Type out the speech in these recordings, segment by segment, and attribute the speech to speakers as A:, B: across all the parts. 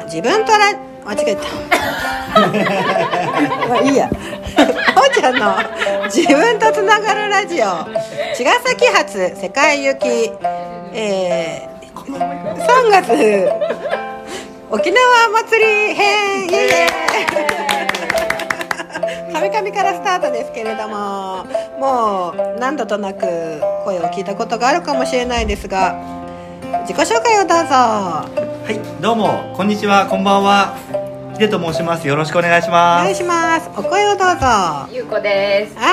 A: の自分とら間違えた。まあいいや。おーちゃんの自分とつながるラジオ。茅ヶ崎発世界行き。えー、3月。沖縄祭り編。イエカミカミからスタートですけれども。もう何度となく声を聞いたことがあるかもしれないですが自己紹介をどうぞ
B: はい、どうも、こんにちは、こんばんは。ヒデと申します。よろしくお願いし
A: お
B: ます。
A: 願いしますお声をどうぞは
C: ゆうこです。よろしくお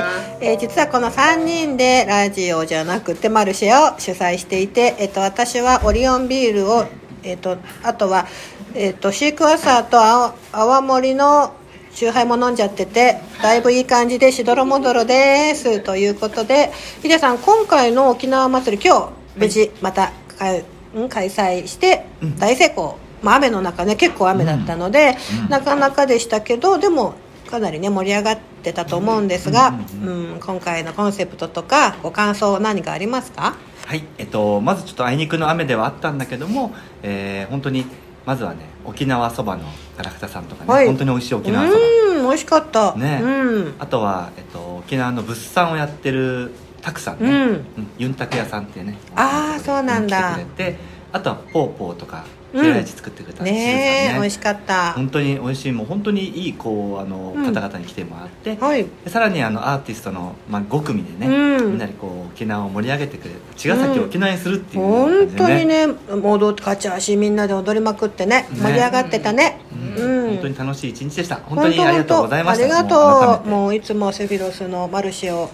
C: 願い
A: えー実はこの3人でラジオじゃなくてマルシェを主催していて、えっと私はオリオンビールを、えっとあとは、えっとシークワーサーと青泡盛の酎ハイも飲んじゃっててだいぶいい感じでしどろもどろですということでヒデさん今回の沖縄祭り今日無事またかいん開催して
B: うん。
A: 大成功、まあ、雨の中ね結構雨だったので、
B: うん。
A: なかなかでしたけどでもかなりね盛り上がってたと思うんですが、
B: うん
A: うん今回のコンセプトとかご感想何かありますか？
B: はい、えっと、まずちょっとあいにくの雨ではあったんだけども、えー本当に、まずはね、沖縄そばのガラクタさんとかね、
A: はい。
B: 本当に美味しい沖縄そば。
A: うん美味しかった。
B: ね。
A: うん。
B: あとは、えっと、沖縄の物産をやってるたくさんね、
A: うん。
B: ユンタク屋さんっていうね
A: あーそうなんだ。
B: 来てくれてあとはポーポーとか
A: うん。
B: 平市作ってくれたしずさん
A: ね。え美味しかった。
B: 本当に美味しいもう本当にいいこうあの、
A: うん。
B: 方々に来てもらって、
A: はい。
B: でさらにあのアーティストの、まあ、5組でね、
A: うん。
B: みんなでこう沖縄を盛り上げてくれる茅ヶ崎を沖縄にするっていう
A: 本当にね戻って勝ち足みんなで踊りまくってね
B: ね。
A: 盛り上がってたね
B: 本当に楽しい一日でした。本当にありがとうございました。
A: ありが
B: もう
A: とうもういつもセフィロスのマルシェを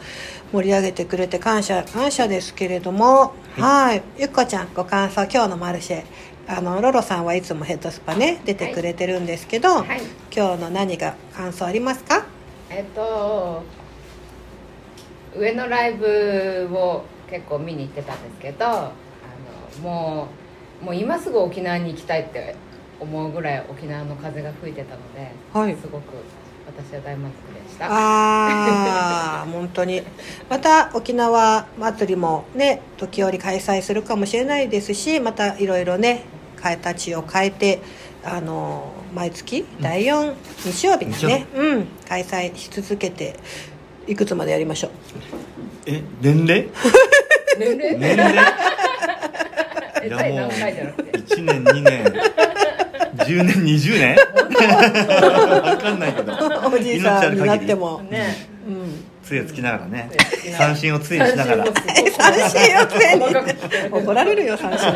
A: 盛り上げてくれて感謝感謝ですけれども。はい。ゆっこちゃんご感想。今日のマルシェあのロロさんはいつもヘッドスパね出てくれてるんですけど、
C: はい。
A: 今日の何が感想ありますか？
C: えっと上のライブを結構見に行ってたんですけど、あのもうもう今すぐ沖縄に行きたいって思うぐらい沖縄の風が吹いてたので、
A: はい。
C: すごく私は大満足でした。
A: ああ 本当に。また沖縄祭りもね時折開催するかもしれないですしまたいろいろね形を変えてあの毎月第4日曜日にね、うん、開催し続けていくつまでやりましょう？
B: え 年齢？
C: 年齢？
B: 年齢？
C: え第何回じゃなくて。
B: 1年2年10年20年？わかんないけど。
A: おじいさんになっても、
C: ね
A: うん、
B: 杖つきながらね。
C: 杖つきながら。
B: 三振を杖にしながら。
C: 三振を
A: 三振を杖に。怒られるよ三振。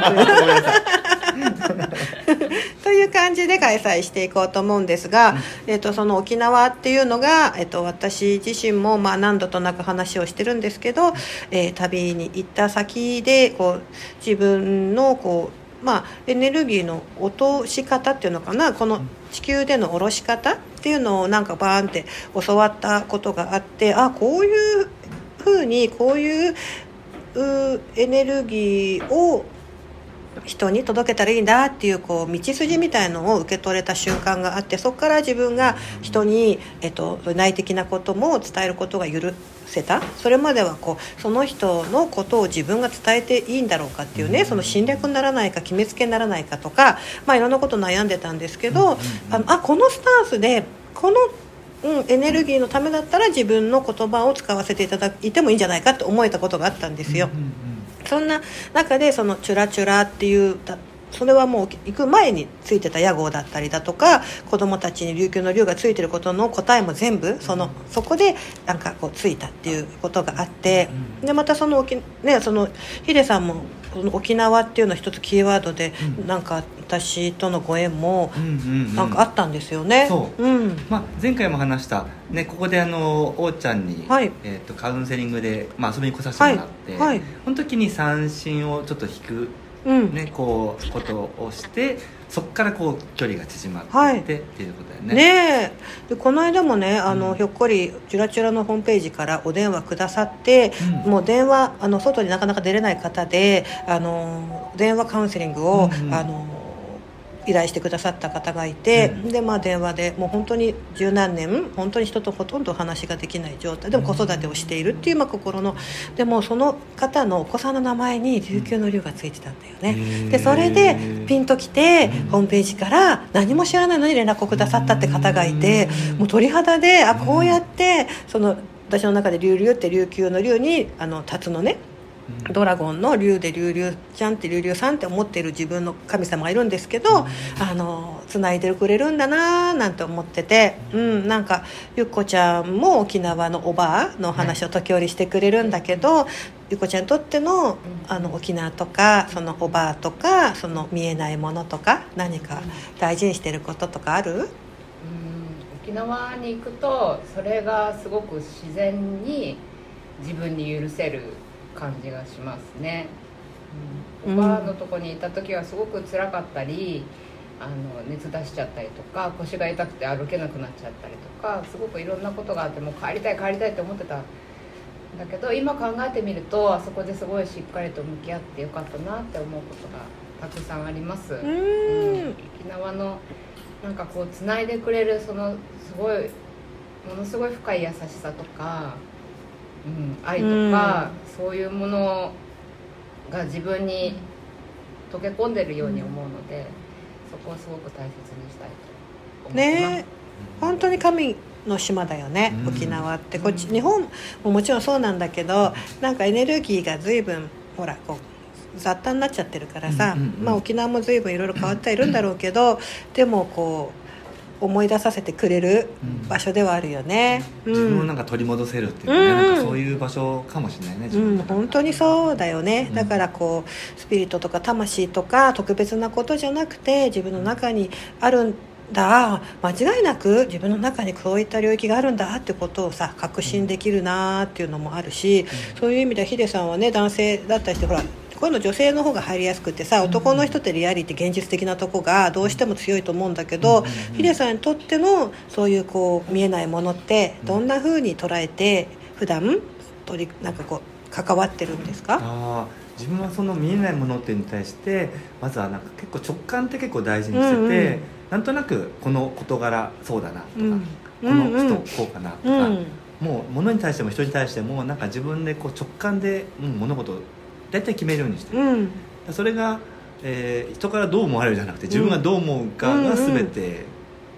A: という感じで開催していこうと思うんですが、えっとその沖縄っていうのが、えっと私自身もまあ何度となく話をしてるんですけど、えー旅に行った先でこう自分のこう、まあ、エネルギーの落とし方っていうのかなこの地球での下ろし方っていうのをなんかバーンって教わったことがあってあこういうふうにこういううエネルギーを人に届けたらいいんだっていうこう道筋みたいのを受け取れた瞬間があってそこから自分が人に、えっと、内的なことも伝えることが許せた？それまではこうその人のことを自分が伝えていいんだろうかっていうねその侵略にならないか決めつけにならないかとか、まあ、いろんなこと悩んでたんですけど、あのあこのスタンスでこのうん、エネルギーのためだったら自分の言葉を使わせていただいてもいいんじゃないかって思えたことがあったんですよ。そんな中でそのチュラチュラっていうだそれはもう行く前についてた屋号だったりだとか子供たちに琉球の竜がついてることの答えも全部そのそこでなんかこうついたっていうことがあってでまたその沖ねそのヒデさんも沖縄っていうのは一つキーワードで
B: うん。
A: なんか私とのご縁もなんかあったんですよね。
B: そう。
A: うん。
B: まあ、前回も話した、ね、ここであのおーちゃんに、
A: はい。
B: えー、とカウンセリングで、まあ、遊びに来させてもらって、
A: はい。はい。
B: その時に三振をちょっと引く、
A: うん
B: ね、こうことをしてそこからこう距離が縮まって
A: はい。
B: いって、っていうことだよね。
A: ねえ。でこの間もねあの、
B: うん。
A: ひょっこりチュラチュラのホームページからお電話くださって、
B: うん。
A: もう電話あの外になかなか出れない方であの電話カウンセリングを、
B: うんうん。
A: あの依頼してくださった方がいて、でまあ電話でもう本当に十何年本当に人とほとんど話ができない状態。でも子育てをしているっていう、まあ、心のでもその方のお子さんの名前に琉球の竜がついてたんだよね、でそれでピンときて、ホームページから何も知らないのに連絡をくださったって方がいて、もう鳥肌であこうやってその私の中で竜竜って琉球の竜にあの辰のねドラゴンの竜で竜竜ちゃんって竜竜さんって思っている自分の神様がいるんですけど、あの繋いでくれるんだなーなんて思ってて、うん、なんかゆっこちゃんも沖縄のおばあの話を時折してくれるんだけど、ゆっこちゃんにとってのあの沖縄とかそのおばあとかその見えないものとか何か大事にしてることとかある？
C: うん。沖縄に行くとそれがすごく自然に自分に許せる感じがしますね、うん、おばあのとこにいた時はすごく辛かったりあの熱出しちゃったりとか腰が痛くて歩けなくなっちゃったりとかすごくいろんなことがあってもう帰りたい帰りたいって思ってたんだけど今考えてみるとあそこですごいしっかりと向き合ってよかったなって思うことがたくさんあります、
A: う
C: うん。
A: ん
C: 沖縄のなんかこうつないでくれるそのすごいものすごい深い優しさとか、うん、愛とか、そういうものが自分に溶け込んでるように思うので、そこをすごく大切にしたいと思ってます。
A: ね。本当に神の島だよね、
B: うん。
A: 沖縄って。こっち日本ももちろんそうなんだけどなんかエネルギーが随分ほらこう雑多になっちゃってるからさ、
B: うんうんうん。
A: まあ、沖縄も随分いろいろ変わってはいるんだろうけどでもこう思い出させてくれる場所ではあるよね、うん。
B: 自分をなんか取り戻せるっていうかね、
A: うん。
B: なんかそういう場所かもしれないね自
A: うん、
B: 分
A: 本当にそうだよね、
B: うん。
A: だからこうスピリットとか魂とか特別なことじゃなくて自分の中にあるんだ。間違いなく自分の中にそういった領域があるんだってことをさ確信できるなっていうのもあるし、そういう意味ではヒデさんはね男性だったりしてほらこういうの女性の方が入りやすくてさ男の人ってリアリティ現実的なとこがどうしても強いと思うんだけど、
B: うんうんうん。
A: ヒデさんにとってのそういうこう見えないものってどんな風に捉えて普段取りなんかこう関わってるんですか？
B: ああ自分はその見えないものっていうのに対してまずはなんか結構直感って結構大事にしてて、
A: うんうん。
B: なんとなくこの事柄そうだなとか、
A: うん。
B: この人
A: うんうん
B: こうかなとか、
A: うん。
B: もう物に対しても人に対してもなんか自分でこう直感で、うん、物事を大体決めるようにしてる、
A: うん。
B: それが、えー人からどう思われるじゃなくて自分がどう思うかが全て。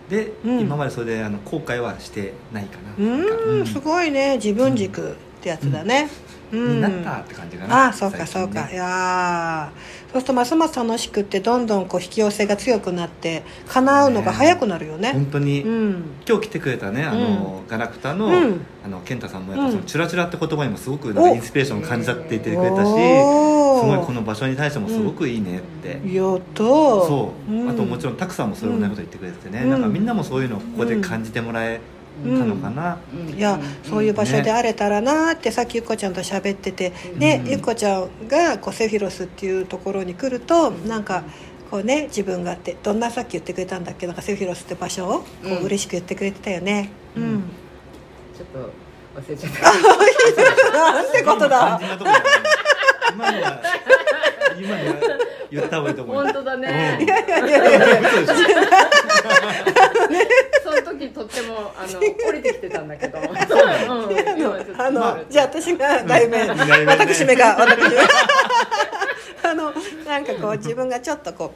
B: で、
A: うん。
B: 今までそれであの後悔はしてないかな、
A: う
B: なん。
A: すごいね。自分軸ってやつだね、うん
B: になったって感じかな、
A: ああそうかそうか、
B: ね
A: いやー。そうするとますます楽しくってどんどんこう引き寄せが強くなって叶うのが早くなるよね。
B: 本当に、
A: うん。
B: 今日来てくれたねあの、ガラクタの,、
A: うん。
B: あの健太さんもやっぱ
A: うん。
B: そのチュラチュラって言葉にもすごくなんか
A: お。
B: インスピレーションを感じたって言ってくれたしすごいこの場所に対してもすごくいいねって、
A: やっ
B: そう、
A: ん。
B: あともちろんたくさんもそれ同じこと言ってくれててね、
A: うん
B: なんかみんなもそういうのをここで感じてもらえたのかな、
C: うん。
A: いやそういう場所であれたらなってさっきゆっこちゃんと喋ってて。でゆっこちゃんがこうセフィロスっていうところに来るとなんかこうね自分がってどんなさっき言ってくれたんだっけ？なんかセフィロスって場所をこ
C: うん。
A: う嬉しく言ってくれてたよね。う
C: うん。んちょっと忘れちゃった。
A: なんてことだ。
B: 今のは今のは言った方がいいと思う
C: 本当だね。
B: うん。
A: いやいやいやいや
C: その時とってもあの降りてきてたんだけど。うん
A: あのじゃあ私が題名
B: うん
A: 私めが私めが。あのなんかこう自分がちょっとこ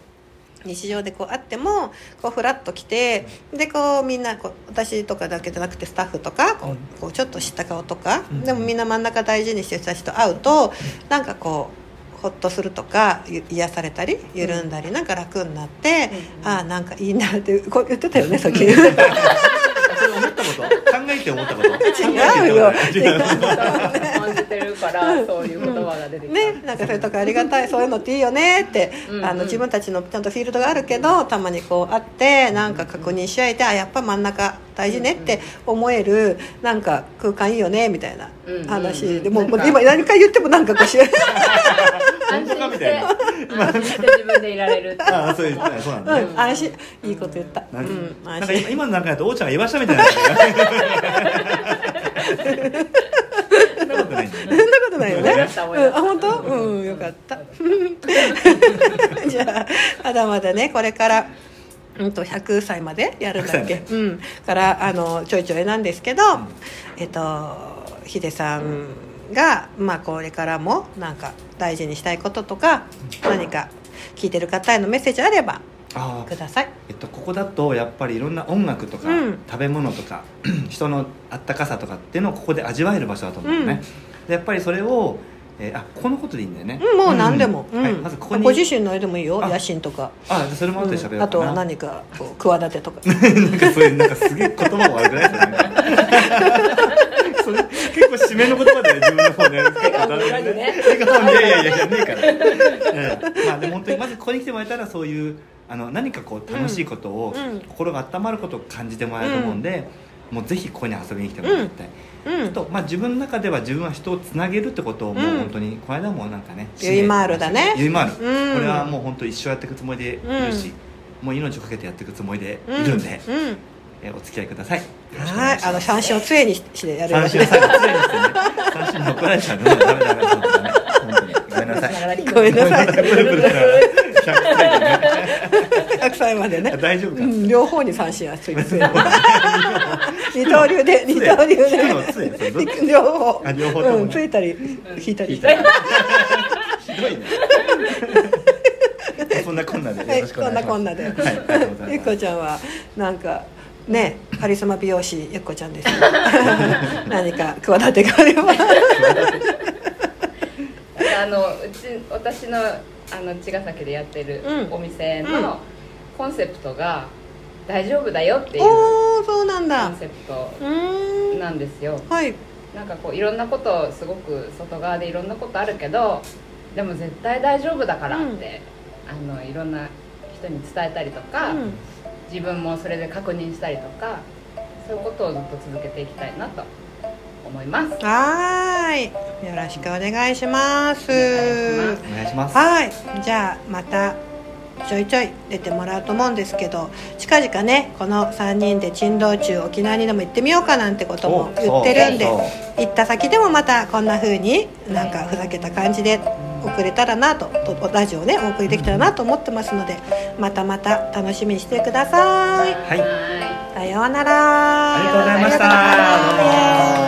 A: う日常でこうあってもこうフラッと来てでこうみんなこう私とかだけじゃなくてスタッフとかこ
B: う
A: ちょっと知った顔とか
B: うん
A: でもみんな真ん中大事にしてる人たちと会うとなんかこうほっとするとかゆ癒されたり緩んだりなんか楽になって
C: うん
A: ああなんかいいなってこう言ってたよね さっき。
B: それ思ったこと？考えて思ったこと？
A: 違うよ。
B: 違う。
C: 感じてるからそういう言葉が出てきた、
A: ね、なんかそういうとこありがたいそういうのっていいよねって
C: うんうん。
A: あの自分たちのちゃんとフィールドがあるけどたまにこう会ってなんか確認し合えてあやっぱ真ん中大事ねって思えるなんか空間いいよねみたいな
C: うんうんうん
A: 話。でもう今何回言ってもなんかこうし
C: 安心したて安心して自分でいられる
B: ああそういうそうなんだ。ね、
A: うん安心いいこと言った。う
B: なん
A: ん
B: なんか今の中だと王ちゃんが言わしたみたいな。そんなことないんだ。よね
A: そんなことないあ本当？うんよかった。じゃあまだまだねこれからうんと100歳までやるんだっけ
B: ？100、
A: うん、からあのちょいちょいなんですけど、
B: ん。
A: えっとヒデさんが、まあ、これからもなんか大事にしたいこととか何か聞いてる方へのメッセージあれば
B: あ
A: ください。
B: えっと、ここだとやっぱりいろんな音楽とか、
A: うん。
B: 食べ物とか 人のあったかさとかっていうのをここで味わえる場所だと思うのね、でやっぱりそれを、えーあここのことでいいんだよね、
A: うんもう何でも、うん。
B: はい、まずここに
A: ご自身の絵でもいいよ。
B: あ。
A: 野心とか、
B: あそれも後で喋ろう
A: うんあとは何かこう企てとか。
B: なんかそういうなんかすげえ言葉も悪くないそれそれ結構締めの言葉で自分の方で笑
C: 顔の裏にね。
B: 笑顔にいやいやいやいやねえから、うん まあでも本当にまずここに来てもらえたらそういうあの何かこう楽しいことを、
A: うん
B: 心が温まることを感じてもらえると思うん。で、もうぜひここに遊びに来てもらいたい、
A: うん。
B: あと、まあ、自分の中では自分は人をつなげるってことをもう
A: うん。
B: 本当に、この間もなんかね
A: ゆいまーるだね。
B: ゆいまーる、
A: うん。
B: これはもう本当一生やっていくつもりでいるし、もう命をかけてやっていくつもりでいるんで、
A: うん。うん
B: えーお付き合いください。
A: はいあの三振を杖にしてやる。
B: 三
A: に
B: 振最後常にしてね。三振に怒られちゃうのダメダメダメ本当に本当に。ごめんなさい。
A: ごめんなさい。
B: プルプルしながら100歳でね
A: 100歳までね。
B: 大丈夫か？
A: うん、両方に三振はつい二刀流で二刀流で。両方
B: あ両方
A: ついたり引いたり。
B: ひどいね。そんなこんなで。
A: はい
B: よろしくお
A: こん
B: 願いします。
A: なこんなで、ゆっこちゃんはなんかねカリスマ美容師ゆっこちゃんです 何か企てがあれば。
C: あのうち私のあの茅ヶ崎でやってる
A: うん。
C: お店
A: うん。
C: のコンセプトが「大丈夫だよ」っていう
A: おおそうなんだ。
C: コンセプト
A: うーん。
C: なんですよ。
A: はい。
C: なんかこういろんなことすごく外側でいろんなことあるけどでも絶対大丈夫だからって、あのいろんな人に伝えたりとか、
A: うん
C: 自分もそれで確認したりとかそういうことをずっと続けていきたいなと思います。
A: はーい。よろしくお願いします。
C: お願いし
B: ます。
A: はい。じゃあまたちょいちょい出てもらうと思うんですけど近々ねこの3人で珍道中沖縄にでも行ってみようかなんてことも言ってるんで行った先でもまたこんな風になんかふざけた感じで送れたらなととラジオをねお送りできたらなと思ってますのでまたまた楽しみにしてください。
B: はい。
C: は
A: さようなら。
B: ありがとうございました